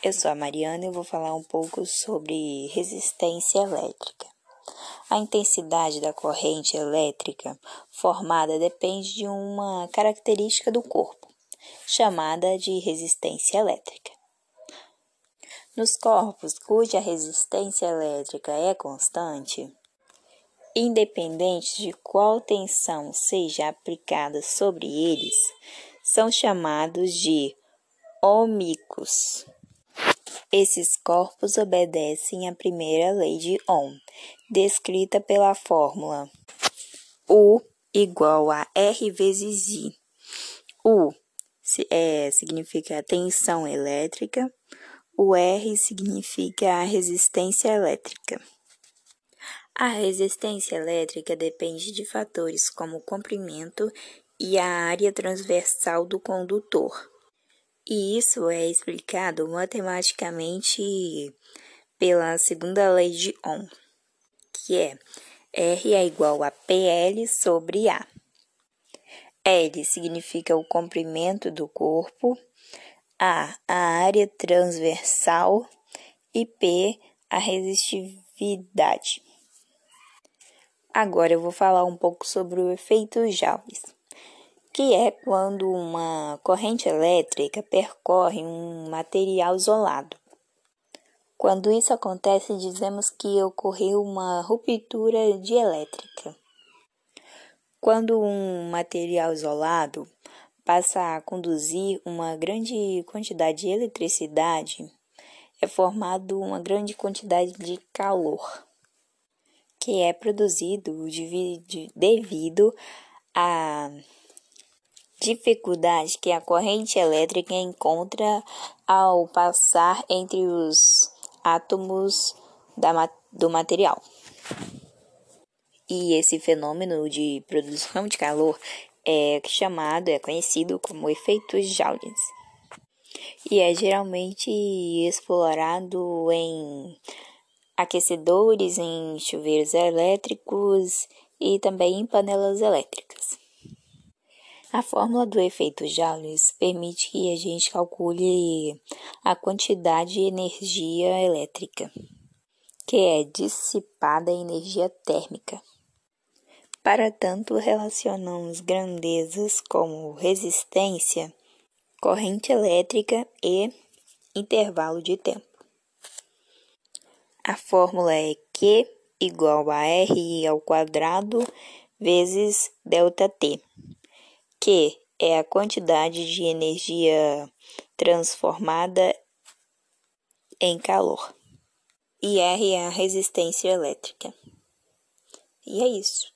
Eu sou a Mariana e vou falar um pouco sobre resistência elétrica. A intensidade da corrente elétrica formada depende de uma característica do corpo, chamada de resistência elétrica. Nos corpos cuja resistência elétrica é constante, independente de qual tensão seja aplicada sobre eles, são chamados de ohmicos. Esses corpos obedecem à primeira lei de Ohm, descrita pela fórmula U igual a R vezes I. U é, significa tensão elétrica, o R significa a resistência elétrica. A resistência elétrica depende de fatores como o comprimento e a área transversal do condutor. E isso é explicado matematicamente pela segunda lei de Ohm, que é R é igual a PL sobre A. L significa o comprimento do corpo, A a área transversal e P a resistividade. Agora eu vou falar um pouco sobre o efeito Joule que é quando uma corrente elétrica percorre um material isolado. Quando isso acontece, dizemos que ocorreu uma ruptura dielétrica. Quando um material isolado passa a conduzir uma grande quantidade de eletricidade, é formado uma grande quantidade de calor, que é produzido devido a dificuldade que a corrente elétrica encontra ao passar entre os átomos da, do material. E esse fenômeno de produção de calor é chamado, é conhecido como efeito Joule. E é geralmente explorado em aquecedores, em chuveiros elétricos e também em panelas elétricas. A fórmula do efeito Joule permite que a gente calcule a quantidade de energia elétrica, que é dissipada em energia térmica. Para tanto, relacionamos grandezas como resistência, corrente elétrica e intervalo de tempo. A fórmula é Q igual a R ao quadrado vezes ΔT que é a quantidade de energia transformada em calor. E R é a resistência elétrica. E é isso.